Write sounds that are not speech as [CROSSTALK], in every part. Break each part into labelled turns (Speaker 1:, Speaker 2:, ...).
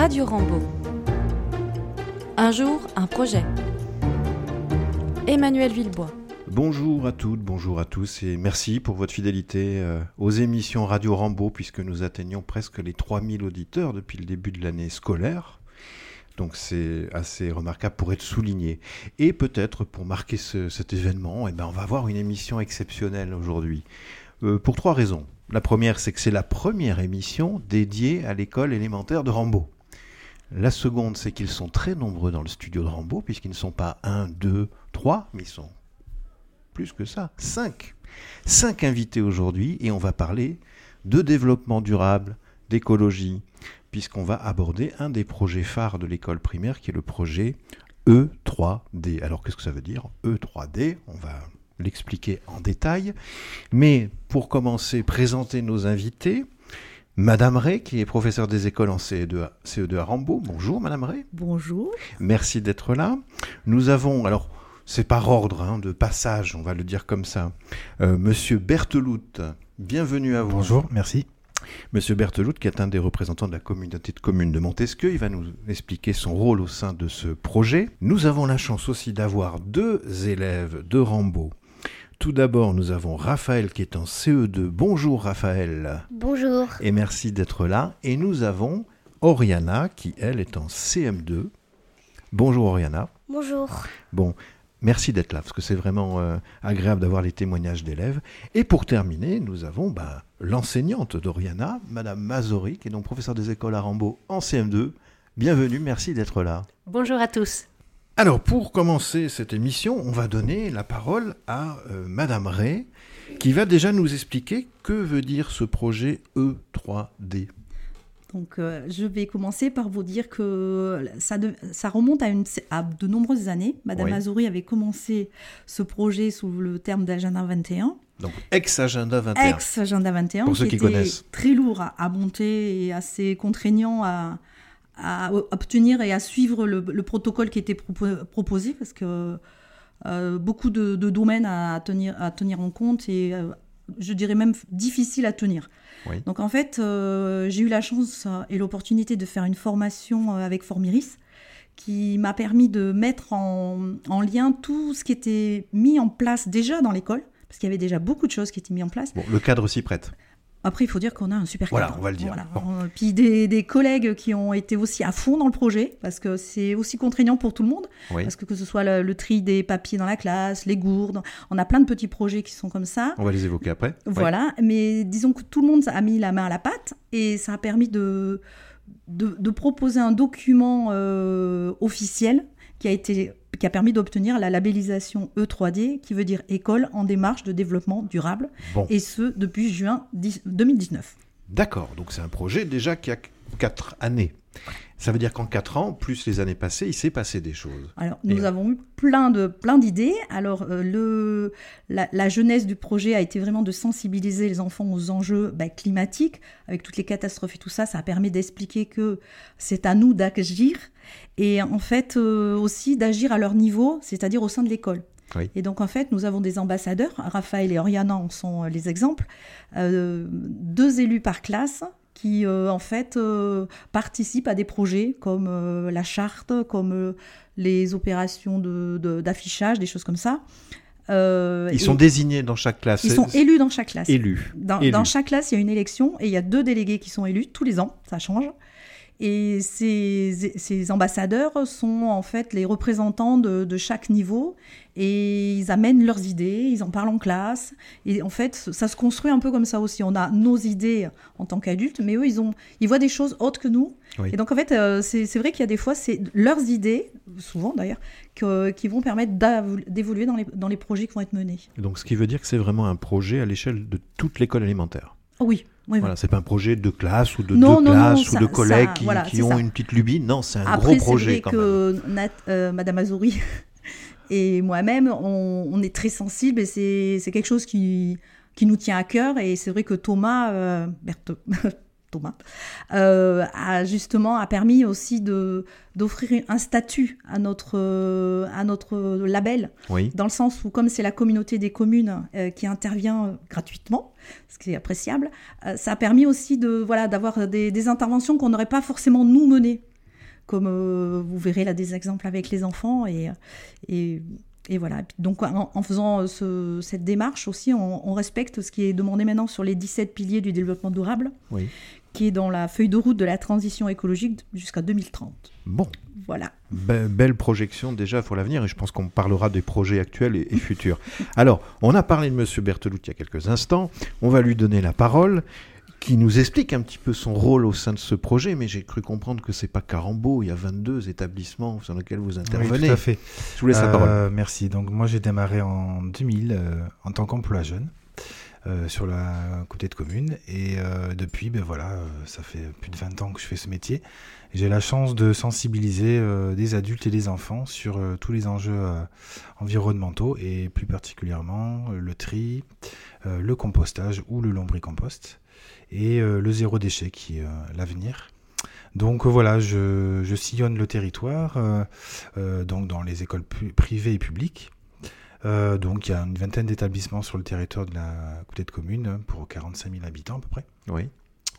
Speaker 1: Radio Rambo. Un jour, un projet. Emmanuel Villebois.
Speaker 2: Bonjour à toutes, bonjour à tous et merci pour votre fidélité euh, aux émissions Radio Rambo puisque nous atteignons presque les 3000 auditeurs depuis le début de l'année scolaire. Donc c'est assez remarquable pour être souligné. Et peut-être pour marquer cet événement, eh ben, on va avoir une émission exceptionnelle aujourd'hui. Euh, pour trois raisons. La première, c'est que c'est la première émission dédiée à l'école élémentaire de Rambo. La seconde, c'est qu'ils sont très nombreux dans le studio de Rambo, puisqu'ils ne sont pas un, deux, trois, mais ils sont plus que ça, cinq. Cinq invités aujourd'hui, et on va parler de développement durable, d'écologie, puisqu'on va aborder un des projets phares de l'école primaire, qui est le projet E3D. Alors qu'est-ce que ça veut dire E3D On va l'expliquer en détail. Mais pour commencer, présenter nos invités. Madame Ray, qui est professeure des écoles en CE2 à, CE2 à Rambaud. Bonjour, Madame Ray.
Speaker 3: Bonjour.
Speaker 2: Merci d'être là. Nous avons, alors, c'est par ordre hein, de passage, on va le dire comme ça. Euh, Monsieur Berthelout, bienvenue à vous.
Speaker 4: Bonjour, merci.
Speaker 2: Monsieur Berthelout, qui est un des représentants de la communauté de communes de Montesquieu, il va nous expliquer son rôle au sein de ce projet. Nous avons la chance aussi d'avoir deux élèves de Rambaud tout d'abord, nous avons Raphaël qui est en CE2. Bonjour Raphaël.
Speaker 5: Bonjour.
Speaker 2: Et merci d'être là. Et nous avons Oriana qui, elle, est en CM2. Bonjour Oriana.
Speaker 5: Bonjour.
Speaker 2: Bon, merci d'être là parce que c'est vraiment euh, agréable d'avoir les témoignages d'élèves. Et pour terminer, nous avons bah, l'enseignante d'Oriana, Madame Mazori, qui est donc professeure des écoles à Rambaud en CM2. Bienvenue, merci d'être là.
Speaker 6: Bonjour à tous.
Speaker 2: Alors, pour commencer cette émission, on va donner la parole à euh, Madame Ray, qui va déjà nous expliquer que veut dire ce projet E3D.
Speaker 3: Donc, euh, je vais commencer par vous dire que ça, ça remonte à, une, à, de nombreuses années. Madame Azouri avait commencé ce projet sous le terme d'Agenda 21.
Speaker 2: Donc, ex-Agenda 21.
Speaker 3: Ex-Agenda 21.
Speaker 2: Pour ceux qui, connaissent.
Speaker 3: Très lourd à, à monter et assez contraignant à, à obtenir et à suivre le, protocole qui était proposé parce que euh, beaucoup de, domaines à tenir, à tenir en compte et euh, je dirais même difficile à tenir. Donc en fait, euh, j'ai eu la chance et l'opportunité de faire une formation avec Formiris qui m'a permis de mettre en, en, lien tout ce qui était mis en place déjà dans l'école, parce qu'il y avait déjà beaucoup de choses qui étaient mises en place.
Speaker 2: Bon, le cadre s'y prête.
Speaker 3: Après, il faut dire qu'on a un super
Speaker 2: cadre. Voilà, on va le dire.
Speaker 3: Puis des, collègues qui ont été aussi à fond dans le projet, parce que c'est aussi contraignant pour tout le monde. Parce que que ce soit le, tri des papiers dans la classe, les gourdes, on a plein de petits projets qui sont comme ça.
Speaker 2: On va les évoquer après.
Speaker 3: Voilà, mais disons que tout le monde a mis la main à la pâte, et ça a permis de, de, proposer un document euh, officiel qui a été qui a permis d'obtenir la labellisation E3D, qui veut dire École en démarche de développement durable, et ce depuis juin 2019.
Speaker 2: D'accord, donc c'est un projet déjà qui a 4 années. Ça veut dire qu'en 4 ans, plus les années passées, il s'est passé des choses.
Speaker 3: Alors, nous avons eu plein de plein d'idées. Alors, euh, le, la, jeunesse du projet a été vraiment de sensibiliser les enfants aux enjeux bah, climatiques, avec toutes les catastrophes et tout ça. Ça a permis d'expliquer que c'est à nous d'agir et en fait euh, aussi d'agir à leur niveau, c'est-à-dire au sein de l'école. Et donc en fait, nous avons des ambassadeurs, Raphaël et Oriana en sont euh, les exemples, euh, deux élus par classe qui en fait participent à des projets comme la charte, comme les opérations d'affichage, de, des choses comme ça.
Speaker 2: ils sont désignés dans chaque classe.
Speaker 3: Ils sont élus dans chaque classe.
Speaker 2: Élus.
Speaker 3: Dans, dans, chaque classe, il y a une élection et il y a deux délégués qui sont élus tous les ans. Ça change. Et ces, ambassadeurs sont en fait les représentants de, chaque niveau et ils amènent leurs idées, ils en parlent en classe. Et en fait, ça se construit un peu comme ça aussi. On a nos idées en tant qu'adultes, mais eux, ils, ont, ils voient des choses autres que nous. Et donc en fait, euh, c'est vrai qu'il y a des fois, c'est leurs idées, souvent d'ailleurs, qui vont permettre d'évoluer dans les, dans les projets qui vont être menés.
Speaker 2: donc ce qui veut dire que c'est vraiment un projet à l'échelle de toute l'école alimentaire.
Speaker 3: Oui,
Speaker 2: voilà, c'est pas un projet de classe ou de deux classes ou de collègues qui, ont une petite lubie. Non, c'est un gros projet
Speaker 3: quand
Speaker 2: que
Speaker 3: Nat, euh, Madame Azouri [LAUGHS] et moi-même, on, est très sensibles et c'est quelque chose qui, qui nous tient à cœur. Et c'est vrai que Thomas, euh, [LAUGHS] Thomas, euh, a justement a permis aussi de d'offrir un statut à notre à notre label, dans le sens où comme c'est la communauté des communes euh, qui intervient gratuitement, ce qui est appréciable, euh, ça a permis aussi de voilà d'avoir des, interventions qu'on n'aurait pas forcément nous menées. comme vous verrez là des exemples avec les enfants. Et, et, et voilà. Donc en, faisant cette démarche aussi, on, respecte ce qui est demandé maintenant sur les 17 piliers du développement durable.
Speaker 2: Oui
Speaker 3: qui est dans la feuille de route de la transition écologique jusqu'à 2030.
Speaker 2: Bon.
Speaker 3: Voilà.
Speaker 2: belle projection déjà pour l'avenir et je pense qu'on parlera des projets actuels et, futurs. Alors, on a parlé de M. Berthelout il y a quelques instants. On va lui donner la parole qui nous explique un petit peu son rôle au sein de ce projet, mais j'ai cru comprendre que c'est pas Carambeau, il y a 22 établissements sur lesquels vous intervenez.
Speaker 4: Oui, tout à fait.
Speaker 2: Je vous laisse la parole. Euh,
Speaker 4: merci. Donc moi j'ai démarré en 2000 euh, en tant qu'emploi jeune. Euh, sur la côté de commune. Et euh, depuis, ben voilà, euh, ça fait plus de 20 ans que je fais ce métier. J'ai la chance de sensibiliser des adultes et des enfants sur tous les enjeux environnementaux et plus particulièrement le tri, le compostage ou le lombricompost et le zéro déchet qui est l'avenir. Donc voilà, je, je, sillonne le territoire, donc dans les écoles privées et publiques, euh, donc il y a une vingtaine d'établissements sur le territoire de la côté de commune pour 45 000 habitants à peu près.
Speaker 2: Oui.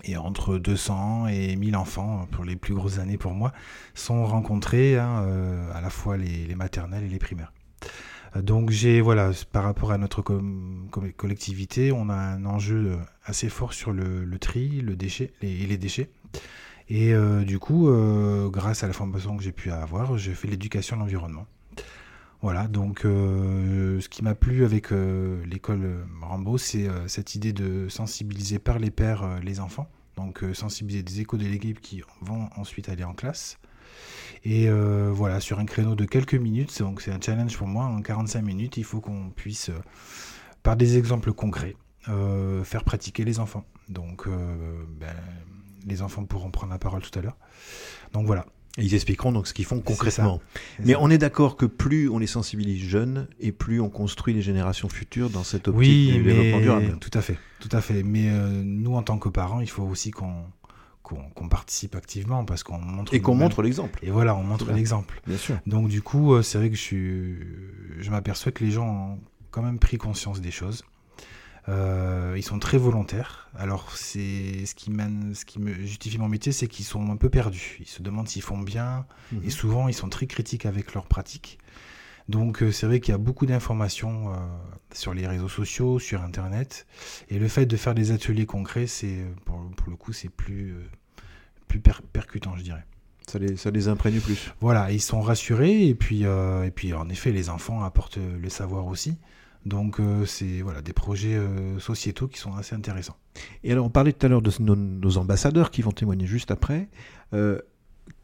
Speaker 4: Et entre 200 et 1000 enfants, pour les plus grosses années pour moi, sont rencontrés hein, euh, à la fois les, maternelles et les primaires. Euh, donc j'ai voilà par rapport à notre collectivité, on a un enjeu assez fort sur le, tri, le déchet et les déchets. Et du coup, grâce à la formation que j'ai pu avoir, j'ai fait l'éducation à l'environnement. Voilà, donc euh, ce qui m'a plu avec euh, l'école Rambo, c'est euh, cette idée de sensibiliser par les pères les enfants, donc sensibiliser des éco-délégués qui vont ensuite aller en classe. Et voilà, sur un créneau de quelques minutes, donc c'est un challenge pour moi, en 45 minutes, il faut qu'on puisse, par des exemples concrets, faire pratiquer les enfants. Donc ben, les enfants pourront prendre la parole tout à l'heure. Donc voilà,
Speaker 2: ils expliqueront donc ce qu'ils font concrètement. Mais on est d'accord que plus on les sensibilise jeunes et plus on construit les générations futures dans cette optique
Speaker 4: oui, du développement durable. Tout à fait, tout à fait. Mais euh, nous, en tant que parents, il faut aussi qu'on qu'on participe activement parce qu'on montre
Speaker 2: et qu'on montre l'exemple.
Speaker 4: Et voilà, on montre l'exemple.
Speaker 2: Bien sûr.
Speaker 4: Donc du coup, euh, c'est vrai que je suis, je m'aperçois que les gens ont quand même pris conscience des choses. Euh, ils sont très volontaires. Alors, c'est ce qui mène, ce qui me justifie mon métier, c'est qu'ils sont un peu perdus. Ils se demandent s'ils font bien, mhm. et souvent ils sont très critiques avec leurs pratiques. Donc, euh, c'est vrai qu'il y a beaucoup d'informations euh, sur les réseaux sociaux, sur Internet, et le fait de faire des ateliers concrets, c'est pour, le coup, c'est plus plus percutant, je dirais.
Speaker 2: Ça les, ça les imprègne plus.
Speaker 4: Voilà, ils sont rassurés, et puis, et puis en effet, les enfants apportent le savoir aussi. Donc euh, c'est voilà des projets euh, sociétaux qui sont assez intéressants.
Speaker 2: Et alors on parlait tout à l'heure de nos, ambassadeurs qui vont témoigner juste après. Euh,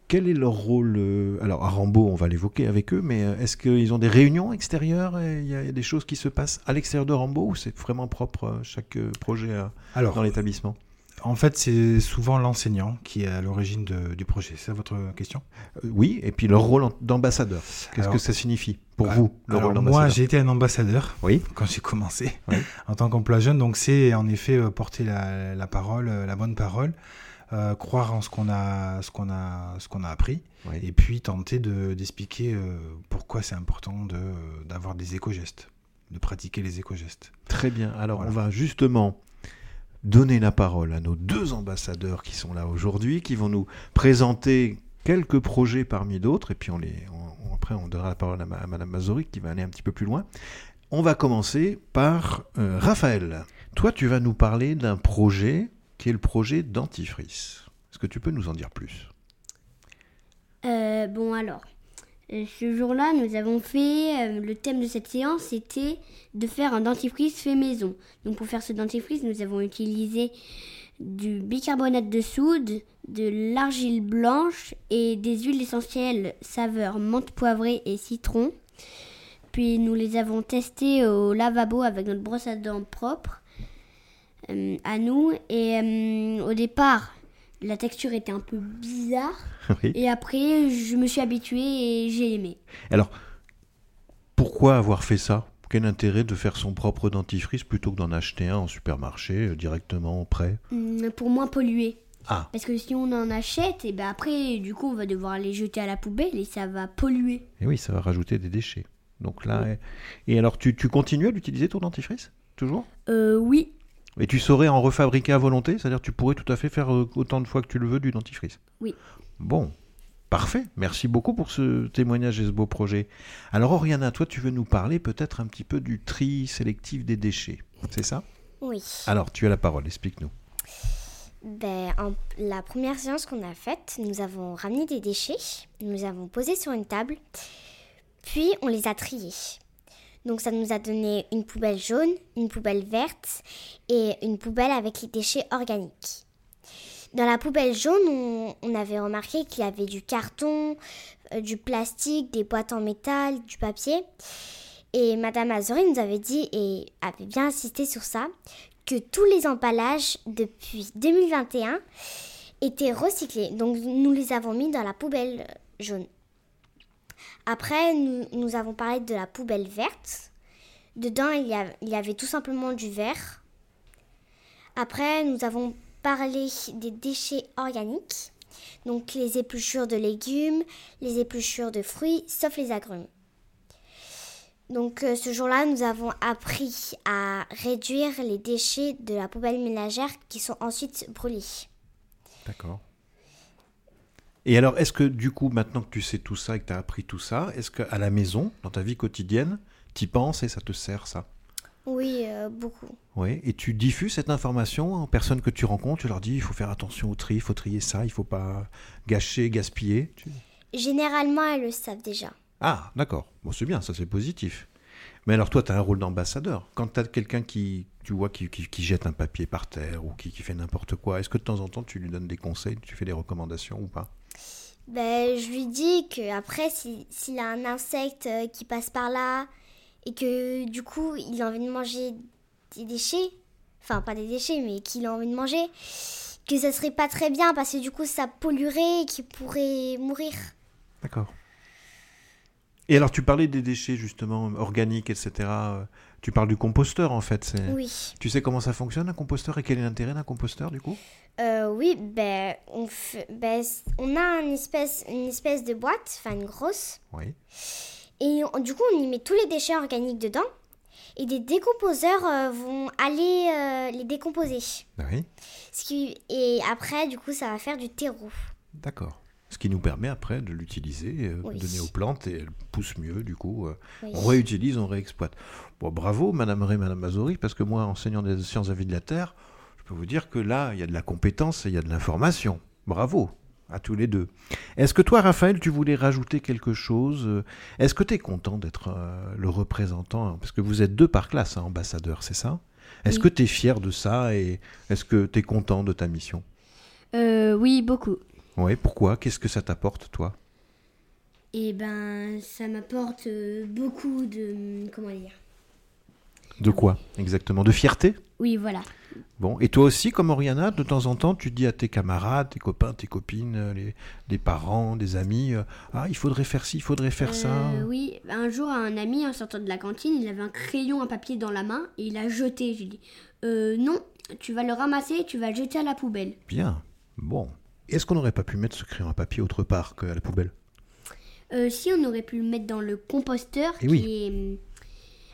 Speaker 2: quel est leur rôle Alors à Rambo, on va l'évoquer avec eux, mais est-ce qu'ils ont des réunions extérieures Il y, a des choses qui se passent à l'extérieur de Rambo ou c'est vraiment propre chaque projet dans l'établissement?
Speaker 4: En fait, c'est souvent l'enseignant qui est à l'origine du projet. C'est votre question?
Speaker 2: Euh, Oui, et puis leur rôle d'ambassadeur. Qu'est-ce que ça signifie pour bah, vous,
Speaker 4: le rôle d'ambassadeur? Moi, j'ai été un ambassadeur oui. quand j'ai commencé [LAUGHS] en tant qu'emploi jeune. Donc, c'est en effet euh, porter la, parole, euh, la bonne parole, croire en ce qu'on a, ce qu'on a, ce qu'on a appris, et puis tenter d'expliquer pourquoi c'est important de, d'avoir des éco-gestes, de pratiquer les éco-gestes.
Speaker 2: Très bien. Alors, on va justement donner la parole à nos deux ambassadeurs qui sont là aujourd'hui, qui vont nous présenter quelques projets parmi d'autres, et puis on les, après on donnera la parole à, Madame Mazoric qui va aller un petit peu plus loin. On va commencer par euh, Raphaël. Toi, tu vas nous parler d'un projet qui est le projet dentifrice. Est-ce que tu peux nous en dire plus?
Speaker 5: Euh, Bon alors, ce jour-là, nous avons fait, euh, le thème de cette séance, c'était de faire un dentifrice fait maison. Donc pour faire ce dentifrice, nous avons utilisé du bicarbonate de soude, de l'argile blanche et des huiles essentielles saveur menthe poivrée et citron. Puis nous les avons testés au lavabo avec notre brosse à dents propre euh, à nous. Et au départ, la texture était un peu bizarre. [LAUGHS] Et après, je me suis habitué et j'ai aimé.
Speaker 2: Alors, pourquoi avoir fait ça? Quel intérêt de faire son propre dentifrice plutôt que d'en acheter un en supermarché euh, directement prêt?
Speaker 5: Hum, Pour moins polluer.
Speaker 2: Ah.
Speaker 5: Parce que si on en achète, et ben après, du coup, on va devoir les jeter à la poubelle et ça va polluer.
Speaker 2: Et oui, ça va rajouter des déchets. Donc là, et alors tu, tu continues à l'utiliser ton dentifrice? Toujours?
Speaker 5: Euh, Oui.
Speaker 2: Et tu saurais en refabriquer à volonté C'est-à-dire tu pourrais tout à fait faire euh, autant de fois que tu le veux du dentifrice
Speaker 5: Oui.
Speaker 2: Bon. Parfait, merci beaucoup pour ce témoignage et ce beau projet. Alors Oriana, toi tu veux nous parler peut-être un petit peu du tri sélectif des déchets, c'est ça?
Speaker 6: Oui.
Speaker 2: Alors tu as la parole, explique-nous.
Speaker 6: Ben, en- la première séance qu'on a faite, nous avons ramené des déchets, nous avons posés sur une table, puis on les a triés. Donc ça nous a donné une poubelle jaune, une poubelle verte et une poubelle avec les déchets organiques. Dans la poubelle jaune, on, avait remarqué qu'il y avait du carton, euh, du plastique, des boîtes en métal, du papier. Et Madame Azori nous avait dit, et avait bien insisté sur ça, que tous les emballages depuis 2021 étaient recyclés. Donc nous les avons mis dans la poubelle jaune. Après, nous, avons parlé de la poubelle verte. Dedans, il y, il y avait tout simplement du verre. Après, nous avons parlé des déchets organiques. Donc les épluchures de légumes, les épluchures de fruits, sauf les agrumes. Donc euh, ce jour-là, nous avons appris à réduire les déchets de la poubelle ménagère qui sont ensuite brûlés.
Speaker 2: D'accord. Et alors, est-ce que du coup, maintenant que tu sais tout ça et que tu as appris tout ça, est-ce qu'à la maison, dans ta vie quotidienne, tu y penses et ça te sert ça?
Speaker 6: Oui, euh, beaucoup.
Speaker 2: Oui. Et tu diffuses cette information aux personnes que tu rencontres, tu leur dis il faut faire attention au tri, il faut trier ça, il faut pas gâcher, gaspiller. Tu-
Speaker 6: Généralement, elles le savent déjà.
Speaker 2: Ah, d'accord. Bon, c'est bien, ça c'est positif. Mais alors toi, tu as un rôle d'ambassadeur. Quand tu as quelqu'un qui, tu vois, qui, qui- qui jette un papier par terre ou qui, qui fait n'importe quoi, est-ce que de temps en temps tu lui donnes des conseils, tu fais des recommandations ou pas?
Speaker 6: Ben, je lui dis que après, si- s'il a un insecte euh, qui passe par là et que du coup, il a envie de manger des déchets, enfin pas des déchets, mais qu'il a envie de manger, que ça serait pas très bien parce que du coup, ça polluerait et qu'il pourrait mourir.
Speaker 2: D'accord. Et alors tu parlais des déchets justement organiques, etc. Tu parles du composteur en fait.
Speaker 6: Oui.
Speaker 2: Tu sais comment ça fonctionne un composteur et quel est l'intérêt d'un composteur du coup?
Speaker 6: Euh, oui, ben, on, fait, ben, on a une espèce, une espèce de boîte, enfin une grosse,
Speaker 2: Oui.
Speaker 6: et on- du coup on y met tous les déchets organiques dedans, et des décomposeurs euh, vont aller euh, les décomposer.
Speaker 2: Oui.
Speaker 6: Ce qui, et après, du coup, ça va faire du terreau.
Speaker 2: D'accord. Ce qui nous permet après de l'utiliser, euh,
Speaker 6: Oui.
Speaker 2: donner aux plantes et elles poussent mieux du coup. euh,
Speaker 6: Oui.
Speaker 2: On réutilise, on réexploite. Bon, bravo Madame Ray, Madame Mazori, parce que moi, enseignant des sciences de la vie de la Terre, je peux vous dire que là, il y a de la compétence et il y a de l'information. Bravo à tous les deux. Est-ce que toi, Raphaël, tu voulais rajouter quelque chose euh, Est-ce que tu es content d'être euh, le représentant Parce que vous êtes deux par classe, hein, ambassadeurs, c'est ça? Est-ce
Speaker 1: Oui.
Speaker 2: que tu es fier de ça et est-ce que tu es content de ta mission?
Speaker 5: Euh, oui, beaucoup.
Speaker 2: Oui, pourquoi? Qu'est-ce que ça t'apporte, toi?
Speaker 5: Et ben, ça m'apporte euh, beaucoup de. Comment dire?
Speaker 2: De quoi exactement? De fierté?
Speaker 5: Oui, voilà.
Speaker 2: Bon, et toi aussi, comme Oriana, de temps en temps, tu dis à tes camarades, tes copains, tes copines, euh, les, les parents, des amis, euh, ah, il faudrait faire ci, il faudrait faire ça.
Speaker 5: Oui, un jour, un ami, en sortant de la cantine, il avait un crayon à papier dans la main et il l'a jeté. J'ai dit euh, Non, tu vas le ramasser et tu vas le jeter à la poubelle.
Speaker 2: Bien, bon. Est-ce qu'on n'aurait pas pu mettre ce crayon à papier autre part qu'à la poubelle?
Speaker 5: Euh, si on aurait pu le mettre dans le composteur
Speaker 2: Eh
Speaker 5: qui
Speaker 2: oui.
Speaker 5: est hum,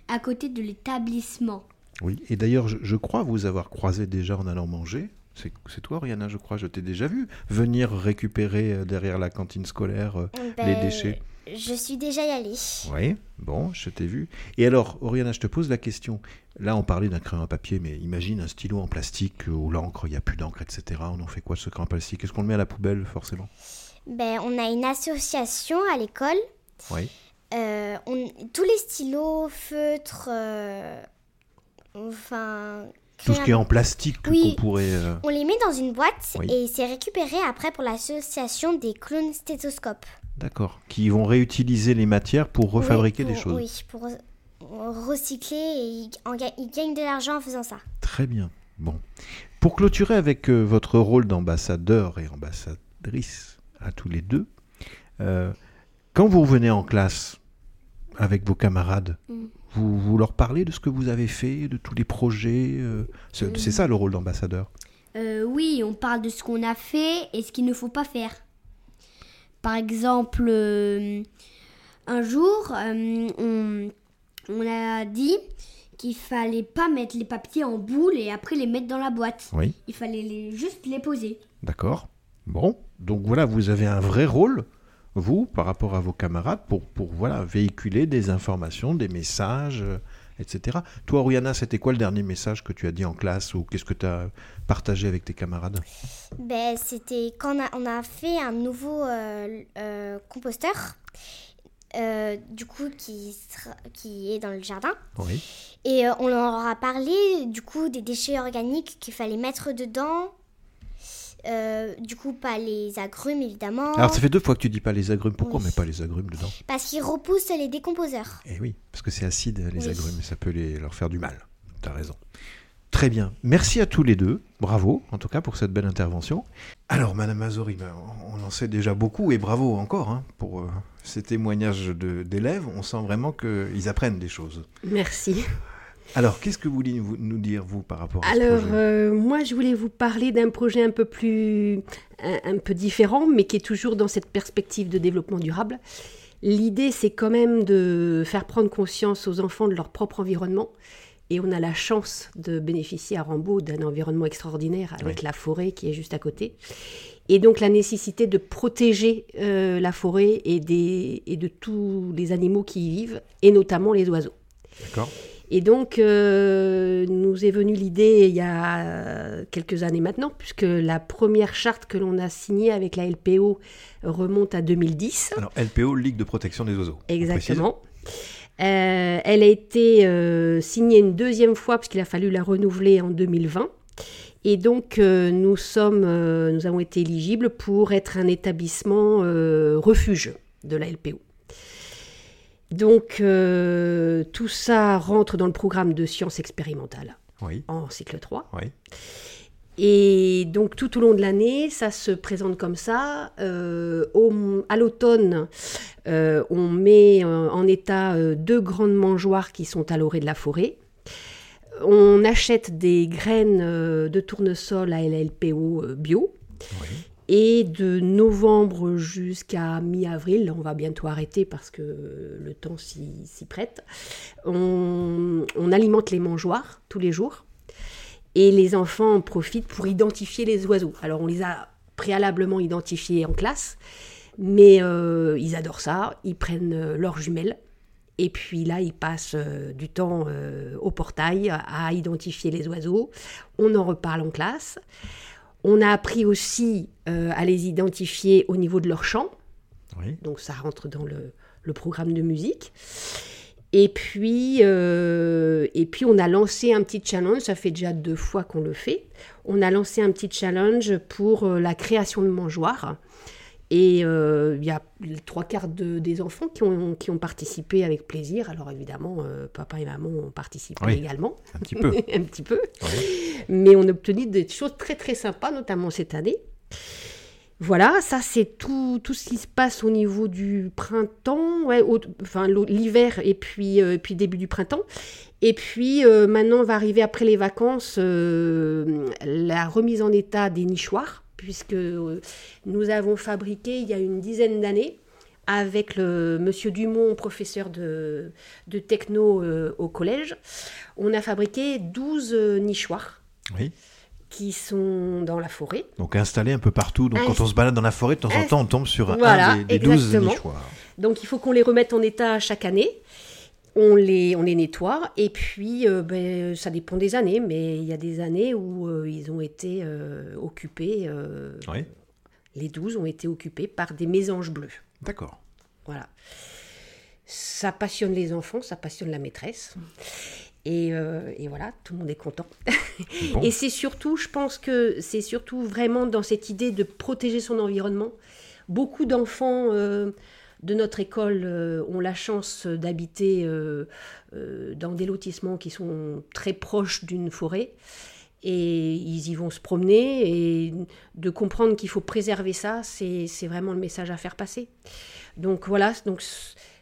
Speaker 5: à côté de l'établissement.
Speaker 2: Oui, et d'ailleurs, je, je crois vous avoir croisé déjà en allant manger. C'est toi, Oriana, je crois, je t'ai déjà vu venir récupérer euh, derrière la cantine scolaire euh, les
Speaker 6: Ben,
Speaker 2: déchets.
Speaker 6: Je suis déjà y allée.
Speaker 2: Oui, bon, je t'ai vu. Et alors, Oriana, je te pose la question. Là, on parlait d'un crayon à papier, mais imagine un stylo en plastique ou l'encre, il n'y a plus d'encre, etc. On en fait quoi de ce crayon en plastique? Est-ce qu'on le met à la poubelle, forcément?
Speaker 6: Ben, on a une association à l'école.
Speaker 2: Oui.
Speaker 6: Euh, on- tous les stylos, feutres, euh, enfin...
Speaker 2: Tout ce qui est en plastique
Speaker 6: Oui.
Speaker 2: qu'on pourrait. euh,
Speaker 6: On les met dans une boîte
Speaker 2: Oui.
Speaker 6: et c'est récupéré après pour l'association des clones stéthoscopes.
Speaker 2: D'accord. Qui vont réutiliser les matières pour refabriquer
Speaker 6: Oui,
Speaker 2: des choses.
Speaker 6: Oui, pour re- recycler et ils, en ga- ils gagnent de l'argent en faisant ça.
Speaker 2: Très bien. Bon. Pour clôturer avec euh, votre rôle d'ambassadeur et ambassadrice à tous les deux, euh, quand vous revenez en classe avec vos camarades,
Speaker 5: Mm.
Speaker 2: vous, vous leur parlez de ce que vous avez fait, de tous les projets euh, C'est
Speaker 5: Mm.
Speaker 2: ça le rôle d'ambassadeur?
Speaker 5: Oui, on parle de ce qu'on a fait et ce qu'il ne faut pas faire. Par exemple, euh, un jour, euh, on, on a dit qu'il fallait pas mettre les papiers en boule et après les mettre dans la boîte.
Speaker 2: Oui.
Speaker 5: Il fallait les, juste les poser.
Speaker 2: D'accord. Bon. Donc voilà, vous avez un vrai rôle vous, par rapport à vos camarades, pour, pour voilà, véhiculer des informations, des messages, euh, etc. Toi, Oriana, c'était quoi le dernier message que tu as dit en classe ou qu'est-ce que tu as partagé avec tes camarades?
Speaker 6: Ben, c'était quand on a, on a fait un nouveau euh, euh, composteur, euh, du coup, qui, sera- qui est dans le jardin.
Speaker 2: Oui.
Speaker 6: Et on leur a parlé, du coup, des déchets organiques qu'il fallait mettre dedans. Euh, du coup, pas les agrumes, évidemment.
Speaker 2: Alors, ça fait deux fois que tu dis pas les agrumes. Pourquoi
Speaker 6: Oui.
Speaker 2: on met pas les agrumes dedans
Speaker 6: Parce qu'ils repoussent les décomposeurs.
Speaker 2: Eh oui, parce que c'est acide, les
Speaker 6: Oui.
Speaker 2: agrumes, et ça peut les, leur faire du mal. Tu as raison. Très bien. Merci à tous les deux. Bravo, en tout cas, pour cette belle intervention. Alors, Madame Azori, ben, on en sait déjà beaucoup, et bravo encore hein, pour euh, ces témoignages d'élèves. On sent vraiment qu'ils apprennent des choses.
Speaker 7: Merci.
Speaker 2: Alors, qu'est-ce que vous voulez nous dire, vous, par rapport à
Speaker 7: Alors,
Speaker 2: ce projet
Speaker 7: euh, moi, je voulais vous parler d'un projet un peu plus, un, un peu différent, mais qui est toujours dans cette perspective de développement durable. L'idée, c'est quand même de faire prendre conscience aux enfants de leur propre environnement. Et on a la chance de bénéficier à Rambaud d'un environnement extraordinaire avec
Speaker 2: Oui.
Speaker 7: la forêt qui est juste à côté. Et donc la nécessité de protéger euh, la forêt et, des, et de tous les animaux qui y vivent, et notamment les oiseaux.
Speaker 2: D'accord
Speaker 7: Et donc, euh, nous est venue l'idée il y a quelques années maintenant, puisque la première charte que l'on a signée avec la LPO remonte à 2010.
Speaker 2: Alors, LPO, Ligue de protection des oiseaux.
Speaker 7: Exactement. Euh, elle a été euh, signée une deuxième fois, parce qu'il a fallu la renouveler en 2020. Et donc, euh, nous, sommes, euh, nous avons été éligibles pour être un établissement euh, refuge de la LPO. Donc, euh, tout ça rentre dans le programme de sciences expérimentales.
Speaker 2: Oui,
Speaker 7: en cycle 3.
Speaker 2: oui.
Speaker 7: Et donc tout au long de l'année, ça se présente comme ça. Euh, au- à l'automne, euh, on met en état deux grandes mangeoires qui sont à l'orée de la forêt. On achète des graines de tournesol à LLPO bio.
Speaker 2: oui.
Speaker 7: Et de novembre jusqu'à mi-avril, on va bientôt arrêter parce que le temps s'y prête, on, alimente les mangeoires tous les jours. Et les enfants en profitent pour identifier les oiseaux. Alors on les a préalablement identifiés en classe, mais euh, ils adorent ça, ils prennent euh, leurs jumelles. Et puis là, ils passent euh, du temps au portail à identifier les oiseaux. On en reparle en classe. On a appris aussi euh, à les identifier au niveau de leur chant,
Speaker 2: oui.
Speaker 7: donc ça rentre dans le, le programme de musique. Et puis, euh, et puis, on a lancé un petit challenge, ça fait déjà deux fois qu'on le fait. On a lancé un petit challenge pour euh, la création de mangeoires. Et euh, il y a trois quarts de- des enfants qui ont, qui ont participé avec plaisir. Alors évidemment, euh, papa et maman ont participé
Speaker 2: Oui.
Speaker 7: également,
Speaker 2: Un petit peu. [LAUGHS]
Speaker 7: un petit peu.
Speaker 2: Oui.
Speaker 7: Mais on a obtenu des choses très très sympas, notamment cette année. Voilà, ça c'est tout, tout ce qui se passe au niveau du printemps, ouais, au- enfin l'hiver et puis, euh, puis début du printemps. Et puis euh, maintenant on va arriver après les vacances, la remise en état des nichoirs, puisque euh, nous avons fabriqué il y a une dizaine d'années avec le monsieur Dumont, professeur de, de techno euh, au collège, on a fabriqué 12 euh, nichoirs
Speaker 2: Oui.
Speaker 7: qui sont dans la forêt.
Speaker 2: Donc installé un peu partout. Donc
Speaker 7: Inst-
Speaker 2: quand on se balade dans la forêt, de temps en temps, on tombe sur
Speaker 7: Voilà,
Speaker 2: un des, des 12
Speaker 7: exactement.
Speaker 2: nichoirs.
Speaker 7: Donc il faut qu'on les remette en état chaque année. On les, on les nettoie et puis euh, ben, ça dépend des années, mais il y a des années où euh, ils ont été euh, occupés,
Speaker 2: Oui.
Speaker 7: les 12 ont été occupés par des mésanges bleus.
Speaker 2: D'accord.
Speaker 7: Voilà. Ça passionne les enfants, ça passionne la maîtresse. Et, et voilà, tout le monde est content.
Speaker 2: Bon.
Speaker 7: Et c'est surtout, je pense que c'est surtout vraiment dans cette idée de protéger son environnement. Beaucoup d'enfants de notre école euh, ont la chance d'habiter euh, euh, dans des lotissements qui sont très proches d'une forêt. Et ils y vont se promener et de comprendre qu'il faut préserver ça, c'est vraiment le message à faire passer. Donc voilà, donc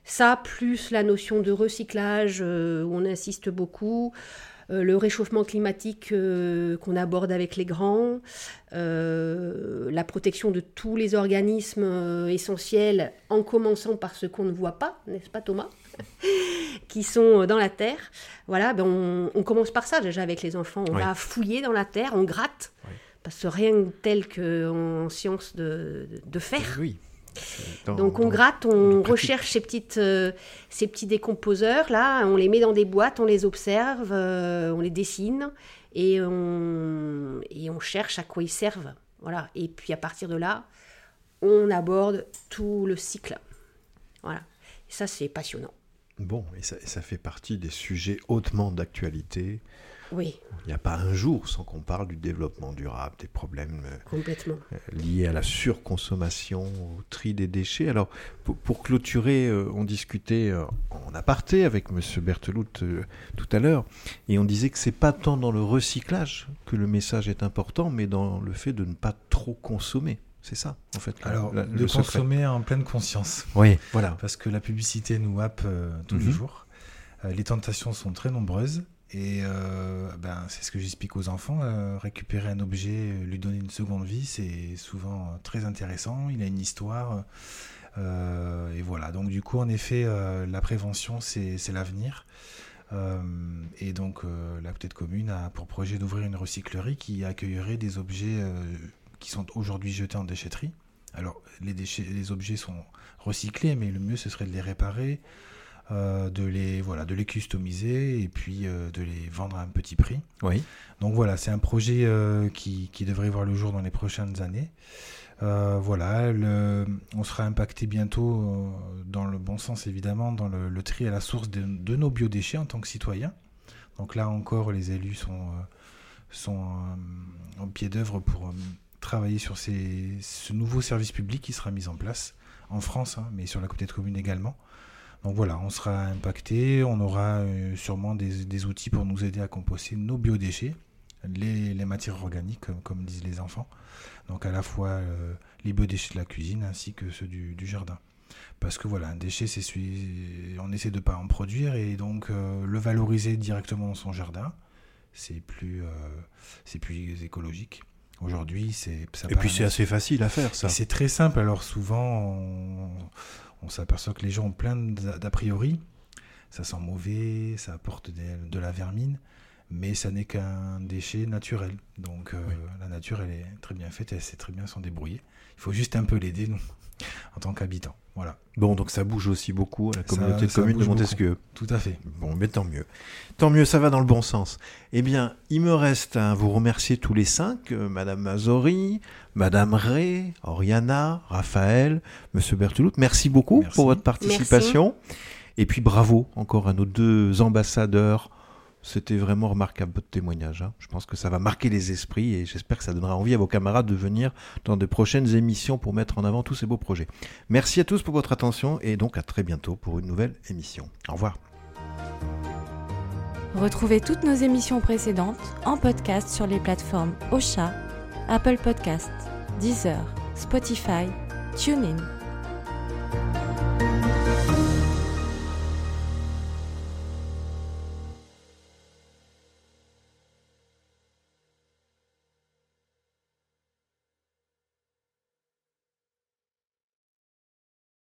Speaker 7: ça, plus la notion de recyclage, où on insiste beaucoup, le réchauffement climatique euh, qu'on aborde avec les grands, euh, la protection de tous les organismes euh, essentiels, en commençant par ceux qu'on ne voit pas, n'est-ce pas Thomas [LAUGHS] qui sont dans la terre. Voilà, ben on, on commence par ça déjà avec les enfants. On
Speaker 2: Oui.
Speaker 7: va fouiller dans la terre, on gratte,
Speaker 2: Oui.
Speaker 7: parce que rien de tel qu'en science de, de faire.
Speaker 2: Oui. Dans-
Speaker 7: Donc on gratte, on recherche ces, petites, euh, ces petits décomposeurs là, on les met dans des boîtes, on les observe, euh, on les dessine et on, et on cherche à quoi ils servent. Voilà. Et puis à partir de là, on aborde tout le cycle. Voilà. Et ça c'est passionnant.
Speaker 2: Bon, et ça, et ça fait partie des sujets hautement d'actualité.
Speaker 7: Oui,
Speaker 2: Il n'y a pas un jour sans qu'on parle du développement durable, des problèmes euh,
Speaker 7: complètement.
Speaker 2: liés à la surconsommation, au tri des déchets. Alors, pour, pour clôturer, euh, on discutait euh, en aparté avec M. Berthelout euh, tout à l'heure, et on disait que c'est pas tant dans le recyclage que le message est important, mais dans le fait de ne pas trop consommer. C'est ça, en fait.
Speaker 4: Alors,
Speaker 2: la-
Speaker 4: de
Speaker 2: secret.
Speaker 4: consommer en pleine conscience.
Speaker 2: Oui, voilà.
Speaker 4: Parce que la publicité nous happe euh, tous les
Speaker 2: Mhm.
Speaker 4: jours. Euh, les tentations sont très nombreuses. Et euh, ben, c'est ce que j'explique aux enfants. euh, récupérer un objet, euh, lui donner une seconde vie, c'est souvent très intéressant. Il a une histoire. et voilà. Donc, du coup, en effet, la prévention, c'est l'avenir. Et donc, la petite commune a pour projet d'ouvrir une recyclerie qui accueillerait des objets qui sont aujourd'hui jetés en déchetterie. Alors, les objets sont recyclés, mais le mieux, ce serait de les réparer, euh, de, les, voilà, de les customiser et puis euh, de les vendre à un petit prix.
Speaker 2: Oui.
Speaker 4: Donc voilà, c'est un projet euh, qui, qui devrait voir le jour dans les prochaines années. Voilà, le- on sera impacté bientôt, dans le bon sens évidemment, dans le, le tri à la source de, de nos biodéchets en tant que citoyens. Donc là encore, les élus sont, sont en pied d'œuvre pour travailler sur ces, ce nouveau service public qui sera mis en place en France, hein, mais sur la côté de commune également. Donc voilà, on sera impacté, on aura euh, sûrement des, des outils pour nous aider à composter nos biodéchets, les, les matières organiques, comme, comme disent les enfants. Donc à la fois euh, les biodéchets de la cuisine ainsi que ceux du, du jardin. Parce que voilà, un déchet, c'est celui, on essaie de pas en produire et donc euh, le valoriser directement dans son jardin, c'est plus, euh, plus écologique. Aujourd'hui, c'est
Speaker 2: Et puis c'est assez facile à faire, ça.
Speaker 4: c'est très simple. Alors souvent, on, on s'aperçoit que les gens ont plein d'a priori. Ça sent mauvais, ça apporte des- de la vermine, mais ça n'est qu'un déchet naturel. Donc euh, la nature, elle est très bien faite, elle sait très bien s'en débrouiller. Il faut juste un peu l'aider, nous, [LAUGHS] en tant qu'habitants. Voilà,
Speaker 2: Bon, donc ça bouge aussi beaucoup à la
Speaker 4: Ça-
Speaker 2: communauté de communes de
Speaker 4: beaucoup.
Speaker 2: Montesquieu.
Speaker 4: tout à fait.
Speaker 2: Bon, mais tant mieux. Tant mieux, ça va dans le bon sens. Eh bien, il me reste à vous remercier tous les cinq, euh, Madame Mazori, Madame Ray, Oriana, Raphaël, Monsieur Berthelout. Merci beaucoup
Speaker 4: Merci.
Speaker 2: pour votre participation. Et puis bravo encore à nos deux ambassadeurs. C'était vraiment remarquable votre témoignage. hein. Je pense que ça va marquer les esprits et j'espère que ça donnera envie à vos camarades de venir dans de prochaines émissions pour mettre en avant tous ces beaux projets. Merci à tous pour votre attention et donc à très bientôt pour une nouvelle émission. Au revoir.
Speaker 1: Retrouvez toutes nos émissions précédentes en podcast sur les plateformes Ocha, Apple Podcasts, Deezer, Spotify, TuneIn